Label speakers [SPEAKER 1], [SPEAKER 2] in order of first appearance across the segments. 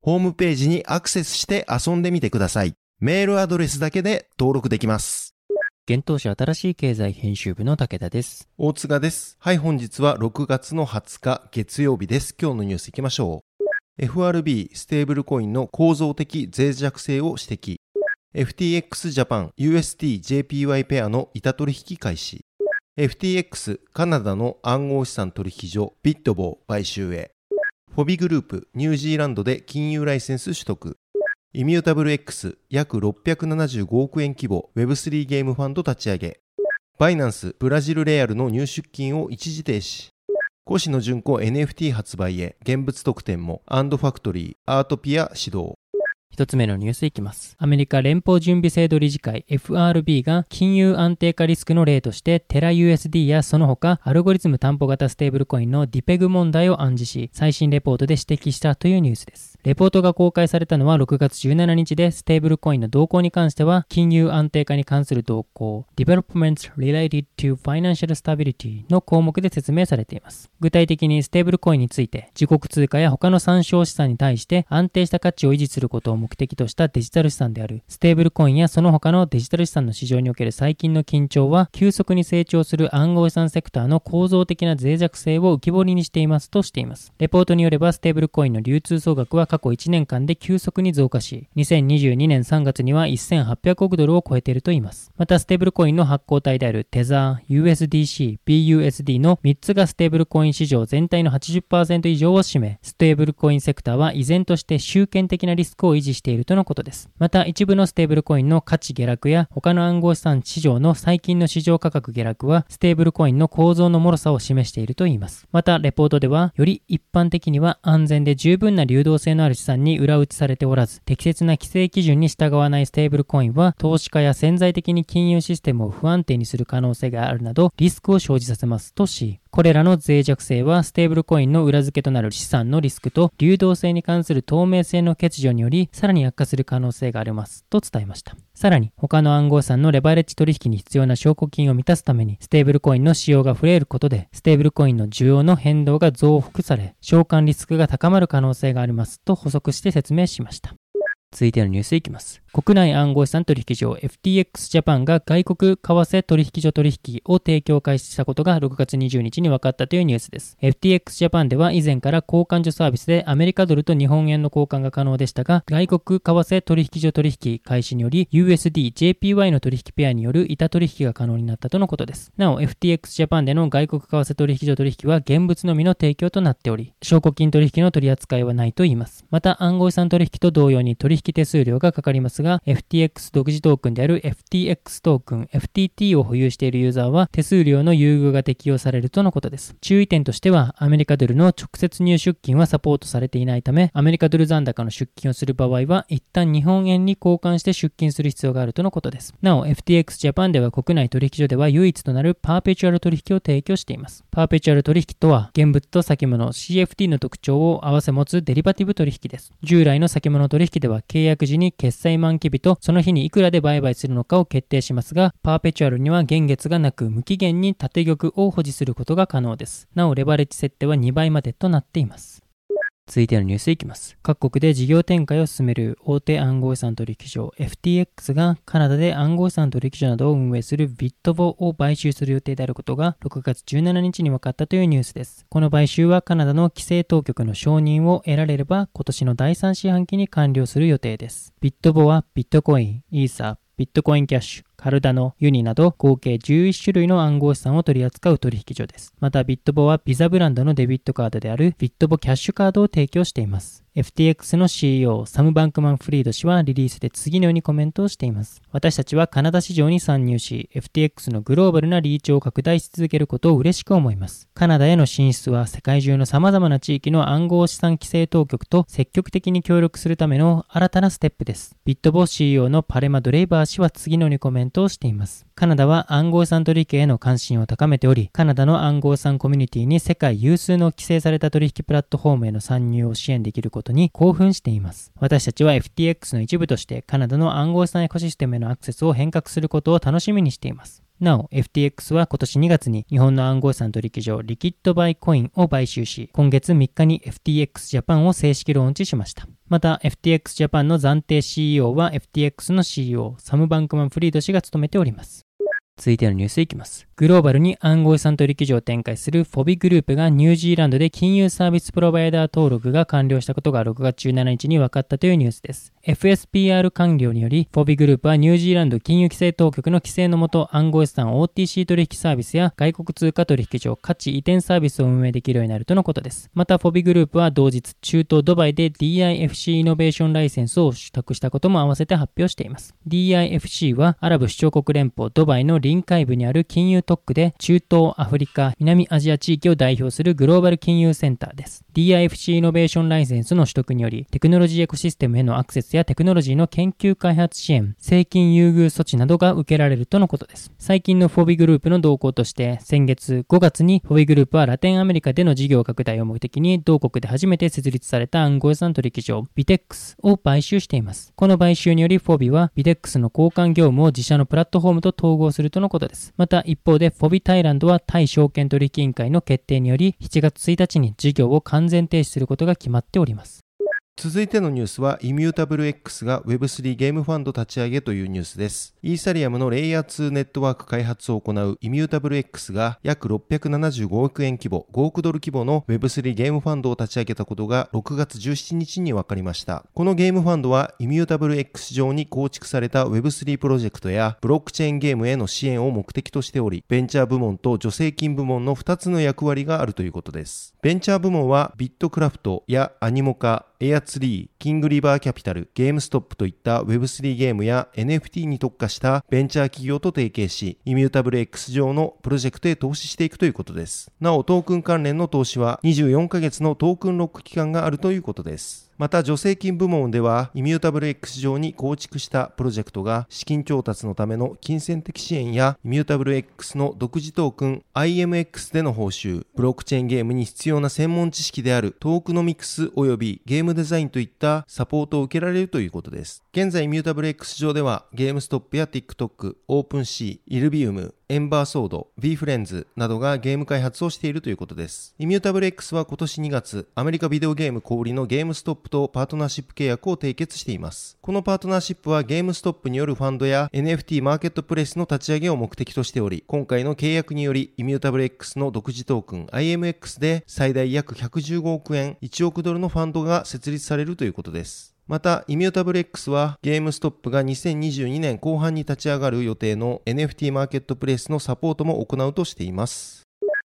[SPEAKER 1] ホームページにアクセスして遊んでみてください。メールアドレスだけで登録できます。
[SPEAKER 2] 現当社新しい経済編集部の武田です。
[SPEAKER 1] 大塚です。はい、本日は6月の20日月曜日です。今日のニュース行きましょう。FRB ステーブルコインの構造的脆弱性を指摘。FTX ジャパン USD JPY ペアの板取引開始。FTX カナダの暗号資産取引所ビットボー買収へ。フォビグループニュージーランドで金融ライセンス取得。イミュータブル X 約675億円規模 Web3 ゲームファンド立ち上げ。バイナンスブラジルレアルの入出金を一時停止。越野純子 NFT 発売へ現物特典もアンドファクトリーアートピア始動
[SPEAKER 2] 一つ目のニュースいきます。アメリカ連邦準備制度理事会 FRB が金融安定化リスクの例としてテラ USD やその他アルゴリズム担保型ステーブルコインのディペグ問題を暗示し最新レポートで指摘したというニュースです。レポートが公開されたのは6月17日でステーブルコインの動向に関しては金融安定化に関する動向 Developments related to financial stability の項目で説明されています。具体的にステーブルコインについて自国通貨や他の参照資産に対して安定した価値を維持することを目的としたデジタル資産であるステーブルコインやその他のデジタル資産の市場における最近の緊張は急速に成長する暗号資産セクターの構造的な脆弱性を浮き彫りにしていますとしています。レポートによればステーブルコインの流通総額は過去1年間で急速に増加し2022年3月には1800億ドルを超えているといいます。またステーブルコインの発行体であるテザー、USDC、BUSD の3つがステーブルコイン市場全体の80%以上を占め、ステーブルコインセクターは依然として集権的なリスクを維持しているとのことです。また一部のステーブルコインの価値下落や他の暗号資産市場の最近の市場価格下落はステーブルコインの構造の脆さを示しているといいます。またレポートではより一般的には安全で十分な流動性のある資産に裏打ちされておらず適切な規制基準に従わないステーブルコインは投資家や潜在的に金融システムを不安定にする可能性があるなどリスクを生じさせますとしこれらの脆弱性はステーブルコインの裏付けとなる資産のリスクと流動性に関する透明性の欠如によりさらに悪化する可能性がありますと伝えました。さらに他の暗号資産のレバレッジ取引に必要な証拠金を満たすためにステーブルコインの使用が増えることでステーブルコインの需要の変動が増幅され償還リスクが高まる可能性がありますと補足して説明しました。続いてのニュースいきます。国内暗号資産取引所 FTX ジャパンが外国為替取引所取引を提供開始したことが6月20日に分かったというニュースです。FTX ジャパンでは以前から交換所サービスでアメリカドルと日本円の交換が可能でしたが、外国為替取引所取引開始により USD、JPY の取引ペアによる板取引が可能になったとのことです。なお FTX ジャパンでの外国為替取引所取引は現物のみの提供となっており、証拠金取引の取り扱いはないと言います。また暗号資産取引と同様に取引引手数料がかかりますが、FTX 独自トークンである FTX トークン FTT を保有しているユーザーは手数料の優遇が適用されるとのことです。注意点としては、アメリカドルの直接入出金はサポートされていないため、アメリカドル残高の出金をする場合は、一旦日本円に交換して出金する必要があるとのことです。なお、FTX ジャパンでは国内取引所では唯一となるパーペチュアル取引を提供しています。パーペチュアル取引とは、現物と先物 CFT の特徴を併せ持つデリバティブ取引です。従来の先物取引では契約時に決済満期日とその日にいくらで売買するのかを決定しますが、パーペチュアルには現月がなく無期限に縦玉を保持することが可能です。なお、レバレッジ設定は2倍までとなっています。続いてのニュースいきます。各国で事業展開を進める大手暗号資産取引所 FTX がカナダで暗号資産取引所などを運営するビットボを買収する予定であることが6月17日に分かったというニュースです。この買収はカナダの規制当局の承認を得られれば今年の第3四半期に完了する予定です。ビットボはビットコイン、イーサー、ビットコインキャッシュ、カルダノ、ユニなど合計11種類の暗号資産を取り扱う取引所です。またビットボはビザブランドのデビットカードであるビットボキャッシュカードを提供しています。FTX の CEO サム・バンクマン・フリード氏はリリースで次のようにコメントをしています。私たちはカナダ市場に参入し、FTX のグローバルなリーチを拡大し続けることを嬉しく思います。カナダへの進出は世界中の様々な地域の暗号資産規制当局と積極的に協力するための新たなステップです。ビットボ CEO のパレマ・ドレイバー氏は次のようにコメントをしています。カナダは暗号資産取引への関心を高めており、カナダの暗号資産コミュニティに世界有数の規制された取引プラットフォームへの参入を支援できることに興奮しています。私たちは FTX の一部としてカナダの暗号資産エコシステムへのアクセスを変革することを楽しみにしています。なお、FTX は今年2月に日本の暗号資産取引所リキッドバイコインを買収し、今月3日に FTX ジャパンを正式ローンチしました。また、FTX ジャパンの暫定 CEO は FTX の CEO、サム・バンクマン・フリード氏が務めております。続いてのニュースいきます。グローバルに暗号資産取引所を展開するフォビグループがニュージーランドで金融サービスプロバイダー登録が完了したことが6月17日に分かったというニュースです。FSPR 完了により、フォビグループはニュージーランド金融規制当局の規制のもと暗号資産 OTC 取引サービスや外国通貨取引所価値移転サービスを運営できるようになるとのことです。また、フォビグループは同日、中東ドバイで DIFC イノベーションライセンスを取得したことも合わせて発表しています。DIFC はアラブ首長国連邦ドバイの臨海部にある金融特区で中東、アフリカ、南アジア地域を代表するグローバル金融センターです。DIFC イノベーションライセンスの取得により、テクノロジーエコシステムへのアクセスやテクノロジーの研究開発支援、税金優遇措置などが受けられるとのことです。最近のフォビグループの動向として、先月5月にフォビグループはラテンアメリカでの事業拡大を目的に、同国で初めて設立された暗号資産取引所、ビテックスを買収しています。この買収により、フォビはビテックスの交換業務を自社のプラットフォームと統合するとのことです。また、一方で、フォビタイランドはタイ証券取引委員会の決定により、7月1日に事業を完完全停止することが決まっております。
[SPEAKER 1] 続いてのニュースは、イミュータブル X が Web3 ゲームファンド立ち上げというニュースです。イーサリアムのレイヤー2ネットワーク開発を行うイミュータブル X が約675億円規模、5億ドル規模の Web3 ゲームファンドを立ち上げたことが6月17日に分かりました。このゲームファンドはイミュータブル X 上に構築された Web3 プロジェクトやブロックチェーンゲームへの支援を目的としており、ベンチャー部門と助成金部門の2つの役割があるということです。ベンチャー部門はビットクラフトやアニモカ、エアツリー、キングリバーキャピタル、ゲームストップといった Web3 ゲームや NFT に特化したベンチャー企業と提携し、イミュータブル X 上のプロジェクトへ投資していくということです。なお、トークン関連の投資は24ヶ月のトークンロック期間があるということです。また助成金部門ではイミュータブル X 上に構築したプロジェクトが資金調達のための金銭的支援やイミュータブル X の独自トークン IMX での報酬、ブロックチェーンゲームに必要な専門知識であるトークノミクス及びゲームデザインといったサポートを受けられるということです。現在イミュータブル X 上ではゲームストップや TikTok、OpenC、イルビウム、エンバーソード、V フレンズなどがゲーム開発をしているということです。イミュータブル X は今年2月、アメリカビデオゲーム小売のゲームストップとパートナーシップ契約を締結しています。このパートナーシップはゲームストップによるファンドや NFT マーケットプレイスの立ち上げを目的としており、今回の契約により、イミュータブル X の独自トークン IMX で最大約115億円、1億ドルのファンドが設立されるということです。また、イミュータブル X はゲームストップが2022年後半に立ち上がる予定の NFT マーケットプレイスのサポートも行うとしています。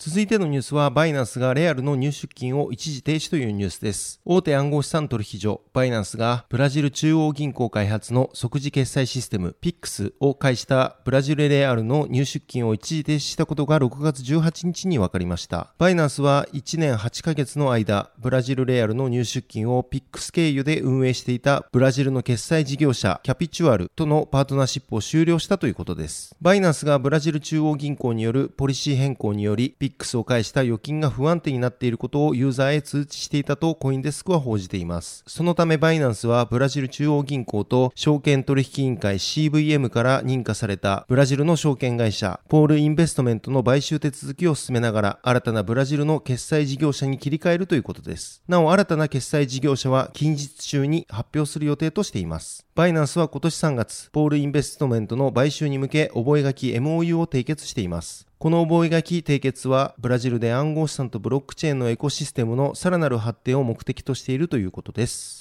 [SPEAKER 1] 続いてのニュースは、バイナンスがレアルの入出金を一時停止というニュースです。大手暗号資産取引所、バイナンスが、ブラジル中央銀行開発の即時決済システム、PIX を介したブラジルレアルの入出金を一時停止したことが6月18日に分かりました。バイナンスは1年8ヶ月の間、ブラジルレアルの入出金を PIX 経由で運営していたブラジルの決済事業者、キャピチュアルとのパートナーシップを終了したということです。バイナンスがブラジル中央銀行によるポリシー変更により、ピックスを介した預金が不安定になっていることをユーザーへ通知していたとコインデスクは報じています。そのためバイナンスはブラジル中央銀行と証券取引委員会 CVM から認可されたブラジルの証券会社ポールインベストメントの買収手続きを進めながら新たなブラジルの決済事業者に切り替えるということです。なお新たな決済事業者は近日中に発表する予定としています。バイナンスは今年3月、ポールインベストメントの買収に向け覚書 MOU を締結しています。この覚書締結は、ブラジルで暗号資産とブロックチェーンのエコシステムのさらなる発展を目的としているということです。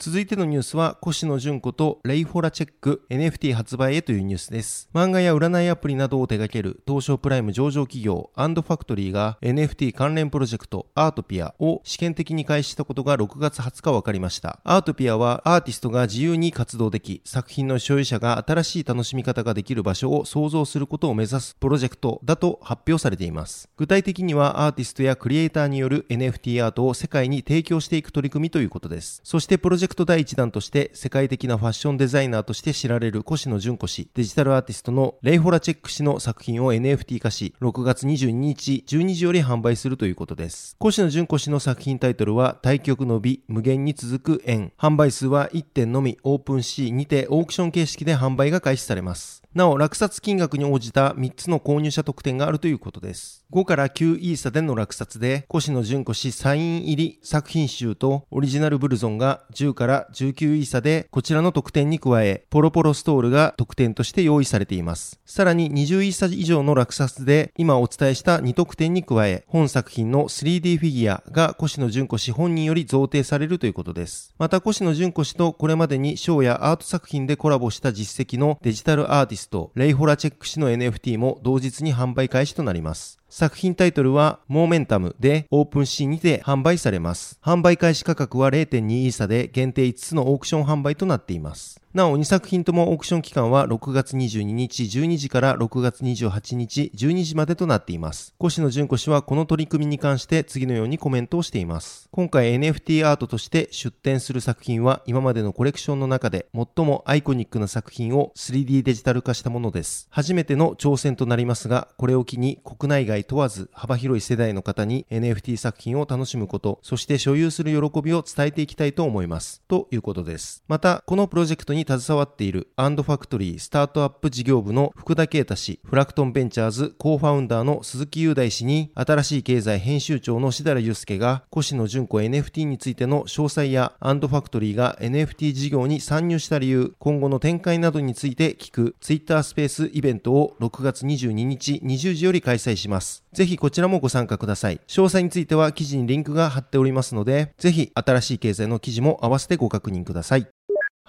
[SPEAKER 1] 続いてのニュースは、越野純子とレイフォラチェック NFT 発売へというニュースです。漫画や占いアプリなどを手掛ける東証プライム上場企業アンドファクトリーが NFT 関連プロジェクトアートピアを試験的に開始したことが6月20日分かりました。アートピアはアーティストが自由に活動でき、作品の所有者が新しい楽しみ方ができる場所を創造することを目指すプロジェクトだと発表されています。具体的にはアーティストやクリエイターによる NFT アートを世界に提供していく取り組みということです。そしてプロジェクト第1弾として世界的なファッションデザイナーとして知られる越野純子氏、デジタルアーティストのレイフォラチェック氏の作品を NFT 化し、6月22日12時より販売するということです。越野純子氏の作品タイトルは、対局の美、無限に続く円。販売数は1点のみ、オープンシーにてオークション形式で販売が開始されます。なお、落札金額に応じた3つの購入者特典があるということです。5から9イーサでの落札で、越野純子氏サイン入り作品集とオリジナルブルゾンが10から19イーサで、こちらの特典に加え、ポロポロストールが特典として用意されています。さらに20イーサ以上の落札で、今お伝えした2特典に加え、本作品の 3D フィギュアが越野純子氏本人より贈呈されるということです。また、越野純子氏とこれまでにショーやアート作品でコラボした実績のデジタルアーティスト、レイフォラチェック氏の NFT も同日に販売開始となります。作品タイトルは、モーメンタムでオープンシーンにて販売されます。販売開始価格は0.2イーサで限定5つのオークション販売となっています。なお、2作品ともオークション期間は6月22日12時から6月28日12時までとなっています。越野純子氏はこの取り組みに関して次のようにコメントをしています。今回 NFT アートとして出展する作品は今までのコレクションの中で最もアイコニックな作品を 3D デジタル化したものです。初めての挑戦となりますが、これを機に国内外問わず幅広い世代の方に NFT 作品を楽しむこと、そして所有する喜びを伝えていきたいと思います。ということです。また、このプロジェクトに携わっているアンドファクトリースタートアップ事業部の福田啓太氏、フラクトンベンチャーズ Co-Founder の鈴木雄大氏に、新しい経済編集長の志田祐介が、越野純子 NFT についての詳細やアンドファクトリーが NFT 事業に参入した理由、今後の展開などについて聞くツイッタースペースイベントを6月22日20時より開催します。ぜひこちらもご参加ください。詳細については記事にリンクが貼っておりますので、ぜひ新しい経済の記事も合わせてご確認ください。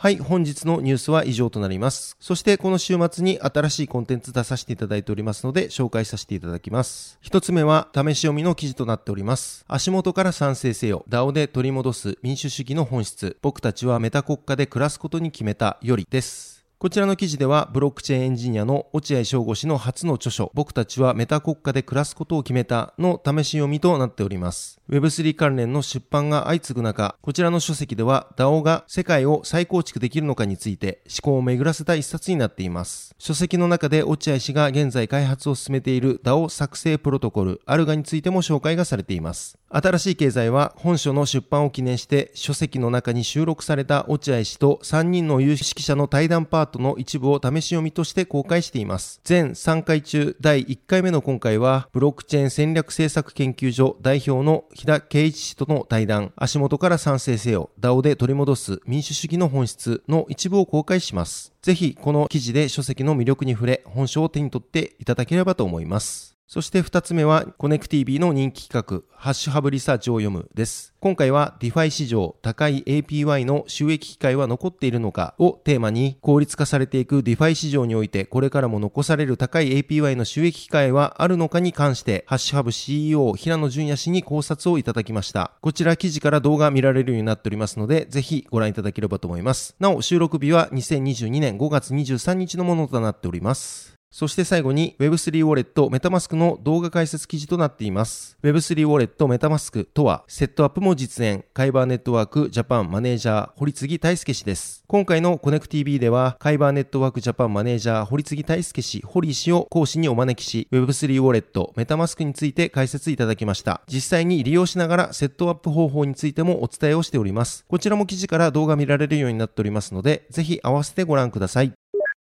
[SPEAKER 1] はい、本日のニュースは以上となります。そしてこの週末に新しいコンテンツ出させていただいておりますので紹介させていただきます。一つ目は試し読みの記事となっております。足元から賛成せよ。DAO で取り戻す民主主義の本質。僕たちはメタ国家で暮らすことに決めたよりです。こちらの記事では、ブロックチェーンエンジニアの落合翔吾氏の初の著書、僕たちはメタ国家で暮らすことを決めたの試し読みとなっております。Web3 関連の出版が相次ぐ中、こちらの書籍では DAO が世界を再構築できるのかについて思考を巡らせた一冊になっています。書籍の中で落合氏が現在開発を進めている DAO 作成プロトコル、アルガについても紹介がされています。新しい経済は本書の出版を記念して書籍の中に収録された落合氏と3人の有識者の対談パーートの一部を試し読みとして公開しています。全3回中第1回目の今回は、ブロックチェーン戦略政策研究所代表の日田圭一氏との対談、足元から賛成せよ、DAO で取り戻す民主主義の本質の一部を公開します。ぜひ、この記事で書籍の魅力に触れ、本書を手に取っていただければと思います。そして二つ目は、コネク TV の人気企画、ハッシュハブリサーチを読むです。今回は DeFi 市場高い APY の収益機会は残っているのかをテーマに効率化されていく DeFi 市場においてこれからも残される高い APY の収益機会はあるのかに関してハッシュハブ CEO 平野淳也氏に考察をいただきました。こちら記事から動画見られるようになっておりますのでぜひご覧いただければと思います。なお収録日は2022年5月23日のものとなっております。そして最後に Web3 ウォレットメタマスクの動画解説記事となっています。Web3 ウォレットメタマスクとは、セットアップも実演、カイバーネットワークジャパンマネージャー、堀継大輔氏です。今回のコネク TV では、カイバーネットワークジャパンマネージャー、堀継大輔氏、堀氏を講師にお招きし、Web3 ウォレットメタマスクについて解説いただきました。実際に利用しながらセットアップ方法についてもお伝えをしております。こちらも記事から動画見られるようになっておりますので、ぜひ合わせてご覧ください。